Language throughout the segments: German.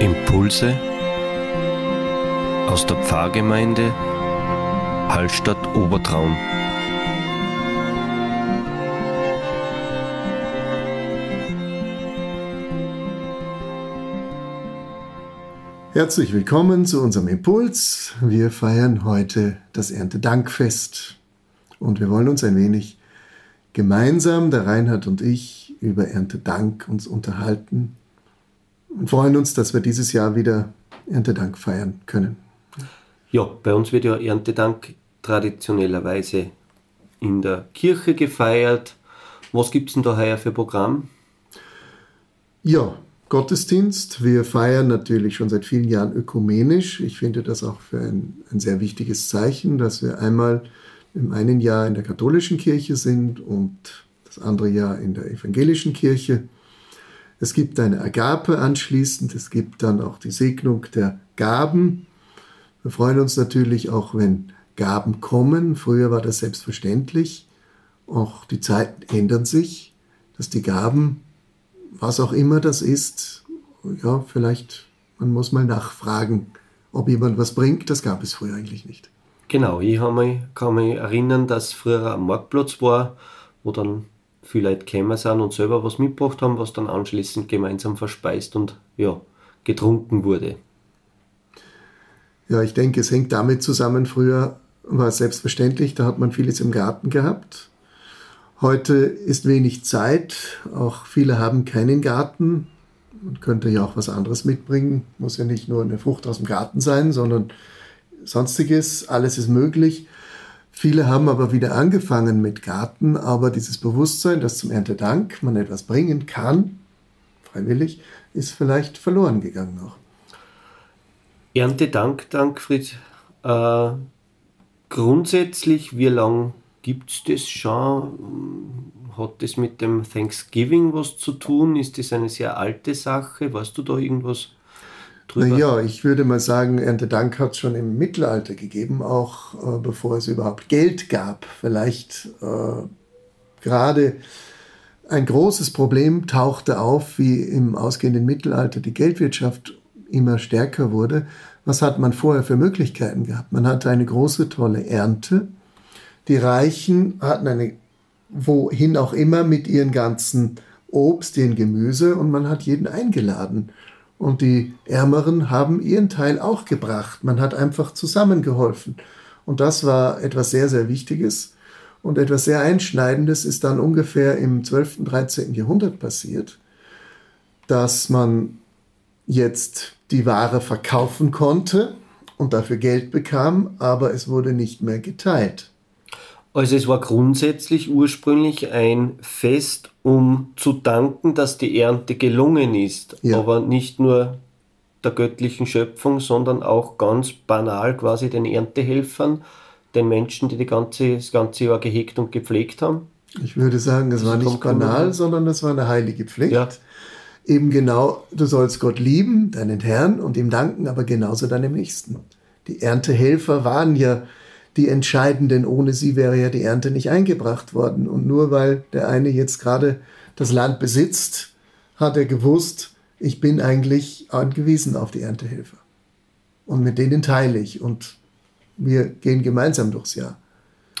Impulse aus der Pfarrgemeinde Hallstatt Obertraum. Herzlich willkommen zu unserem Impuls. Wir feiern heute das Erntedankfest und wir wollen uns ein wenig gemeinsam, der Reinhard und ich, über Erntedank uns unterhalten und freuen uns, dass wir dieses Jahr wieder Erntedank feiern können. Ja, bei uns wird ja Erntedank traditionellerweise in der Kirche gefeiert. Was gibt es denn da heuer für Programm? Ja, Gottesdienst. Wir feiern natürlich schon seit vielen Jahren ökumenisch. Ich finde das auch für ein, ein sehr wichtiges Zeichen, dass wir einmal im einen Jahr in der katholischen Kirche sind und das andere Jahr in der evangelischen Kirche. Es gibt eine Agape anschließend, es gibt dann auch die Segnung der Gaben. Wir freuen uns natürlich auch, wenn Gaben kommen. Früher war das selbstverständlich. Auch die Zeiten ändern sich, dass die Gaben, was auch immer das ist, ja, vielleicht, man muss mal nachfragen, ob jemand was bringt. Das gab es früher eigentlich nicht. Genau, ich kann mich erinnern, dass früher am Marktplatz war, wo dann viele Leute gekommen sind und selber was mitgebracht haben, was dann anschließend gemeinsam verspeist und ja, getrunken wurde. Ja, ich denke, es hängt damit zusammen, früher war es selbstverständlich, da hat man vieles im Garten gehabt. Heute ist wenig Zeit, auch viele haben keinen Garten. Man könnte ja auch was anderes mitbringen, muss ja nicht nur eine Frucht aus dem Garten sein, sondern sonstiges, alles ist möglich. Viele haben aber wieder angefangen mit Garten, aber dieses Bewusstsein, dass zum Erntedank man etwas bringen kann, freiwillig, ist vielleicht verloren gegangen noch. Erntedank, Dankfried, äh, grundsätzlich, wie lange gibt es das schon? Hat das mit dem Thanksgiving was zu tun? Ist das eine sehr alte Sache? Weißt du da irgendwas? Drüber? Naja, ich würde mal sagen, Erntedank hat es schon im Mittelalter gegeben, auch äh, bevor es überhaupt Geld gab. Vielleicht äh, gerade ein großes Problem tauchte auf, wie im ausgehenden Mittelalter die Geldwirtschaft immer stärker wurde. Was hat man vorher für Möglichkeiten gehabt? Man hatte eine große, tolle Ernte. Die Reichen hatten eine, wohin auch immer, mit ihren ganzen Obst, ihren Gemüse und man hat jeden eingeladen. Und die Ärmeren haben ihren Teil auch gebracht. Man hat einfach zusammengeholfen. Und das war etwas sehr, sehr Wichtiges. Und etwas sehr Einschneidendes ist dann ungefähr im 12., 13. Jahrhundert passiert, dass man jetzt die Ware verkaufen konnte und dafür Geld bekam, aber es wurde nicht mehr geteilt. Also es war grundsätzlich ursprünglich ein Fest, um zu danken, dass die Ernte gelungen ist. Ja. Aber nicht nur der göttlichen Schöpfung, sondern auch ganz banal quasi den Erntehelfern, den Menschen, die, die ganze, das ganze Jahr gehegt und gepflegt haben. Ich würde sagen, es war nicht banal, sondern es war eine heilige Pflicht. Ja. Eben genau, du sollst Gott lieben, deinen Herrn, und ihm danken, aber genauso deinem Nächsten. Die Erntehelfer waren ja die entscheidenden. Ohne sie wäre ja die Ernte nicht eingebracht worden. Und nur weil der eine jetzt gerade das Land besitzt, hat er gewusst, ich bin eigentlich angewiesen auf die Erntehilfe. Und mit denen teile ich. Und wir gehen gemeinsam durchs Jahr.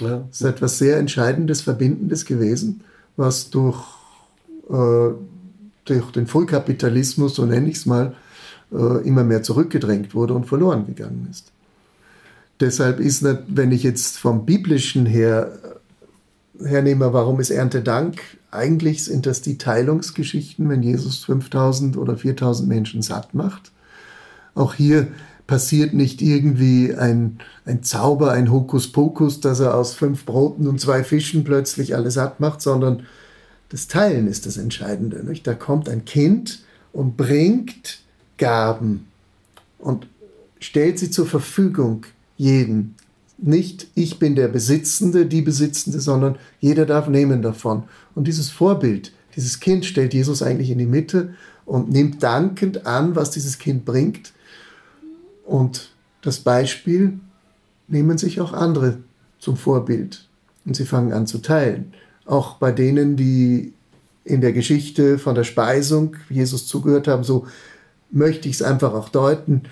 Ja. Das ist etwas sehr Entscheidendes, Verbindendes gewesen, was durch, äh, durch den Frühkapitalismus, so nenne ich es mal, äh, immer mehr zurückgedrängt wurde und verloren gegangen ist. Deshalb ist, wenn ich jetzt vom biblischen her hernehme, warum ist Erntedank? Eigentlich sind das die Teilungsgeschichten, wenn Jesus 5000 oder 4000 Menschen satt macht. Auch hier passiert nicht irgendwie ein, ein Zauber, ein Hokuspokus, dass er aus fünf Broten und zwei Fischen plötzlich alles satt macht, sondern das Teilen ist das Entscheidende. Nicht? Da kommt ein Kind und bringt Gaben und stellt sie zur Verfügung jeden. Nicht ich bin der Besitzende, die Besitzende, sondern jeder darf nehmen davon. Und dieses Vorbild, dieses Kind stellt Jesus eigentlich in die Mitte und nimmt dankend an, was dieses Kind bringt. Und das Beispiel nehmen sich auch andere zum Vorbild und sie fangen an zu teilen. Auch bei denen, die in der Geschichte von der Speisung Jesus zugehört haben, so möchte ich es einfach auch deuten,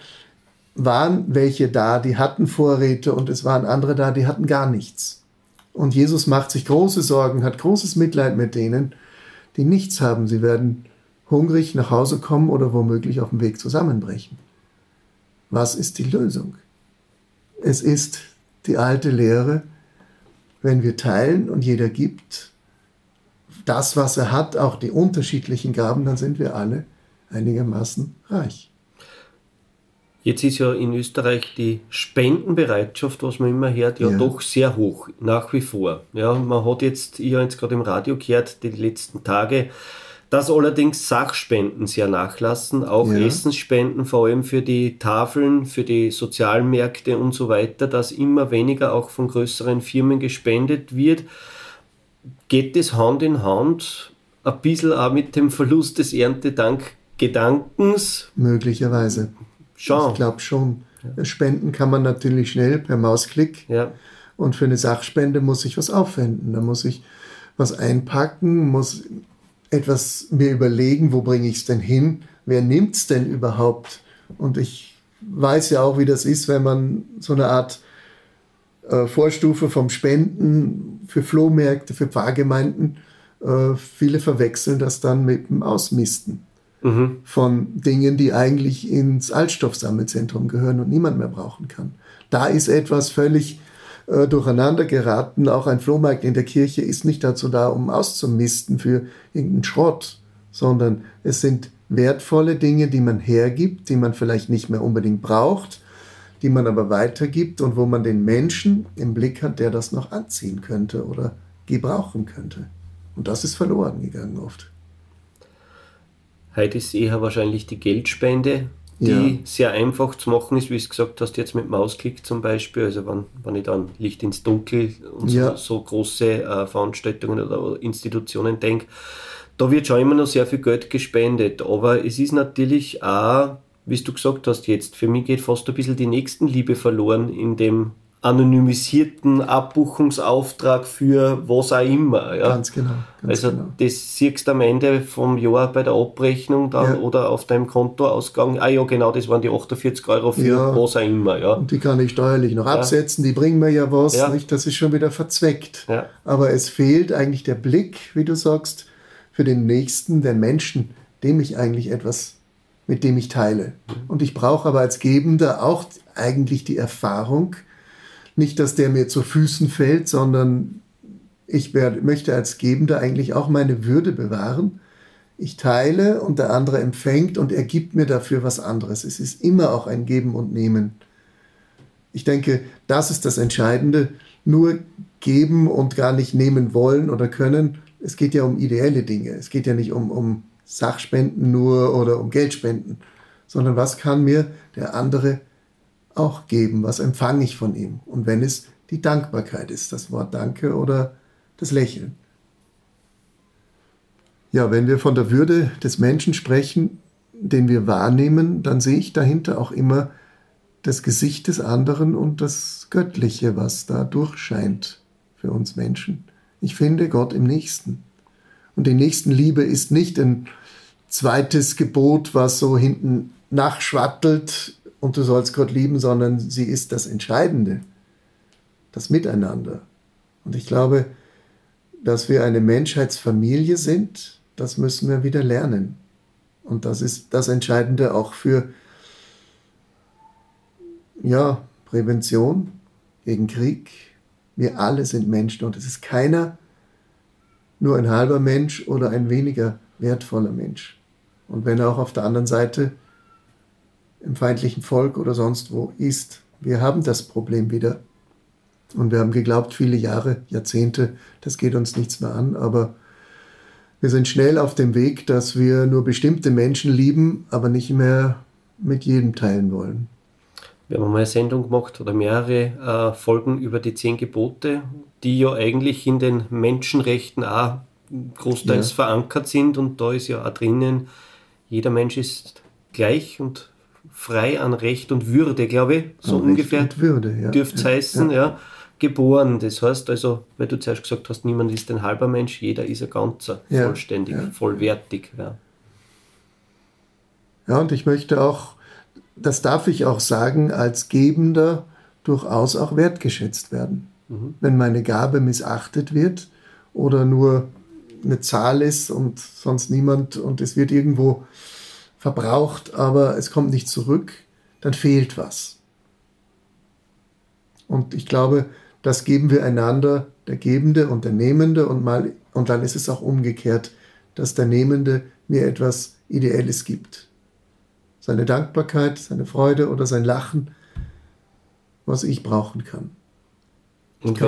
waren welche da, die hatten Vorräte und es waren andere da, die hatten gar nichts. Und Jesus macht sich große Sorgen, hat großes Mitleid mit denen, die nichts haben. Sie werden hungrig nach Hause kommen oder womöglich auf dem Weg zusammenbrechen. Was ist die Lösung? Es ist die alte Lehre, wenn wir teilen und jeder gibt das, was er hat, auch die unterschiedlichen Gaben, dann sind wir alle einigermaßen reich. Jetzt ist ja in Österreich die Spendenbereitschaft, was man immer hört, ja, ja. doch sehr hoch, nach wie vor. Ja, man hat jetzt, ich habe jetzt gerade im Radio gehört, die letzten Tage, dass allerdings Sachspenden sehr nachlassen, auch ja. Essensspenden, vor allem für die Tafeln, für die Sozialmärkte und so weiter, dass immer weniger auch von größeren Firmen gespendet wird. Geht das Hand in Hand ein bisschen auch mit dem Verlust des Erntedank-Gedankens? Möglicherweise. Schon. Ich glaube schon. Ja. Spenden kann man natürlich schnell per Mausklick. Ja. Und für eine Sachspende muss ich was aufwenden. Da muss ich was einpacken, muss etwas mir überlegen, wo bringe ich es denn hin? Wer nimmt es denn überhaupt? Und ich weiß ja auch, wie das ist, wenn man so eine Art äh, Vorstufe vom Spenden für Flohmärkte, für Pfarrgemeinden, äh, viele verwechseln das dann mit dem Ausmisten mhm. von Dingen, die eigentlich ins Altstoffsammelzentrum gehören und niemand mehr brauchen kann. Da ist etwas völlig äh, durcheinander geraten. Auch ein Flohmarkt in der Kirche ist nicht dazu da, um auszumisten für irgendeinen Schrott, sondern es sind wertvolle Dinge, die man hergibt, die man vielleicht nicht mehr unbedingt braucht, die man aber weitergibt und wo man den Menschen im Blick hat, der das noch anziehen könnte oder gebrauchen könnte. Und das ist verloren gegangen oft. Heute ist eher wahrscheinlich die Geldspende, die ja. sehr einfach zu machen ist, wie du gesagt hast, jetzt mit Mausklick zum Beispiel. Also wenn, wenn ich dann Licht ins Dunkel und ja. so, so, große äh, Veranstaltungen oder Institutionen denke, da wird schon immer noch sehr viel Geld gespendet. Aber es ist natürlich auch, wie du gesagt hast jetzt, für mich geht fast ein bisschen die Nächstenliebe verloren in dem anonymisierten Abbuchungsauftrag für was auch immer. Ja. Ganz genau. Ganz also genau. das siehst du am Ende vom Jahr bei der Abrechnung dann ja. oder auf deinem Kontoausgang. Ah ja, genau, das waren die 48 Euro für ja. was auch immer. Ja. Und die kann ich steuerlich noch absetzen, die bringen mir ja was. Ja. Nicht? Das ist schon wieder verzweckt. Ja. Aber es fehlt eigentlich der Blick, wie du sagst, für den Nächsten, den Menschen, dem ich eigentlich etwas mit dem ich teile. Mhm. Und ich brauche aber als Gebender auch eigentlich die Erfahrung, nicht, dass der mir zu Füßen fällt, sondern ich werde, möchte als Gebender eigentlich auch meine Würde bewahren. Ich teile und der andere empfängt und er gibt mir dafür was anderes. Es ist immer auch ein Geben und Nehmen. Ich denke, das ist das Entscheidende. Nur geben und gar nicht nehmen wollen oder können. Es geht ja um ideelle Dinge. Es geht ja nicht um, um Sachspenden nur oder um Geldspenden, sondern was kann mir der andere auch geben? Was empfange ich von ihm? Und wenn es die Dankbarkeit ist, das Wort Danke oder das Lächeln. Ja, wenn wir von der Würde des Menschen sprechen, den wir wahrnehmen, dann sehe ich dahinter auch immer das Gesicht des anderen und das Göttliche, was da durchscheint für uns Menschen. Ich finde Gott im Nächsten. Und die Nächstenliebe ist nicht ein zweites Gebot, was so hinten nachschwattelt und du sollst Gott lieben, sondern sie ist das Entscheidende, das Miteinander. Und ich glaube, dass wir eine Menschheitsfamilie sind, das müssen wir wieder lernen. Und das ist das Entscheidende auch für ja, Prävention gegen Krieg. Wir alle sind Menschen und es ist keiner nur ein halber Mensch oder ein weniger wertvoller Mensch. Und wenn er auch auf der anderen Seite im feindlichen Volk oder sonst wo ist. Wir haben das Problem wieder. Und wir haben geglaubt, viele Jahre, Jahrzehnte, das geht uns nichts mehr an, aber wir sind schnell auf dem Weg, dass wir nur bestimmte Menschen lieben, aber nicht mehr mit jedem teilen wollen. Wir haben mal eine Sendung gemacht oder mehrere äh, Folgen über die zehn Gebote, die ja eigentlich in den Menschenrechten auch großteils ja. verankert sind und da ist ja auch drinnen, jeder Mensch ist gleich und frei an Recht und Würde, glaube ich, so an ungefähr Würde, ja. dürfte es heißen, ja. ja. geboren. Das heißt also, weil du zuerst gesagt hast, niemand ist ein halber Mensch, jeder ist ein ganzer, ja, vollständig, vollwertig. Ja. Ja, und ich möchte auch, das darf ich auch sagen, als Gebender durchaus auch wertgeschätzt werden. Mhm. Wenn meine Gabe missachtet wird oder nur eine Zahl ist und sonst niemand und es wird irgendwo verbraucht, aber es kommt nicht zurück, dann fehlt was. Und ich glaube, das geben wir einander, der Gebende und der Nehmende, und, mal, und dann ist es auch umgekehrt, dass der Nehmende mir etwas Ideelles gibt. Seine Dankbarkeit, seine Freude oder sein Lachen, was ich brauchen kann. Und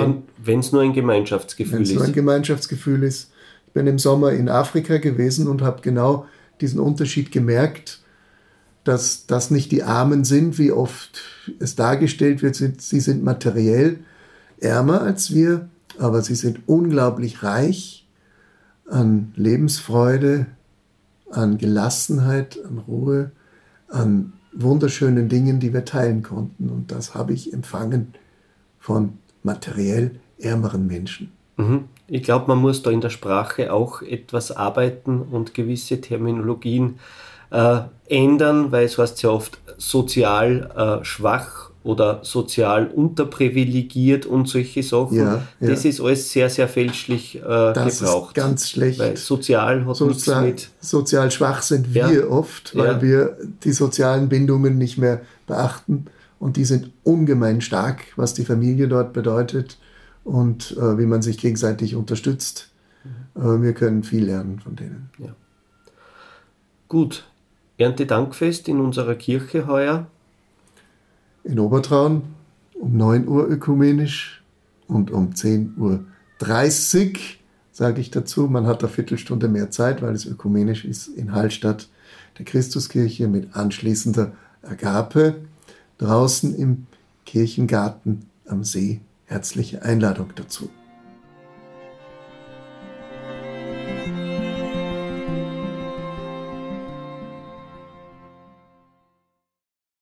wenn es nur ein Gemeinschaftsgefühl ist. Wenn es nur ein Gemeinschaftsgefühl ist. Ich bin im Sommer in Afrika gewesen und habe genau diesen Unterschied gemerkt, dass das nicht die Armen sind, wie oft es dargestellt wird. Sie sind materiell ärmer als wir, aber sie sind unglaublich reich an Lebensfreude, an Gelassenheit, an Ruhe, an wunderschönen Dingen, die wir teilen konnten. Und das habe ich empfangen von materiell ärmeren Menschen. Mhm. Ich glaube, man muss da in der Sprache auch etwas arbeiten und gewisse Terminologien äh, ändern, weil es heißt ja oft sozial äh, schwach oder sozial unterprivilegiert und solche Sachen. Ja, ja. Das ist alles sehr, sehr fälschlich äh, das gebraucht. Ist ganz schlecht. Weil sozial hat Sozial, nichts mit. Sozial schwach sind wir ja. oft, weil wir die sozialen Bindungen nicht mehr beachten. Und die sind ungemein stark, was die Familie dort bedeutet und äh, wie man sich gegenseitig unterstützt. Mhm. Äh, wir können viel lernen von denen. Ja. Gut, Erntedankfest in unserer Kirche heuer. In Obertraun um 9 Uhr ökumenisch und um 10 Uhr 30 sage ich dazu. Man hat eine Viertelstunde mehr Zeit, weil es ökumenisch ist in Hallstatt der Christuskirche mit anschließender Agape draußen im Kirchengarten am See. Herzliche Einladung dazu.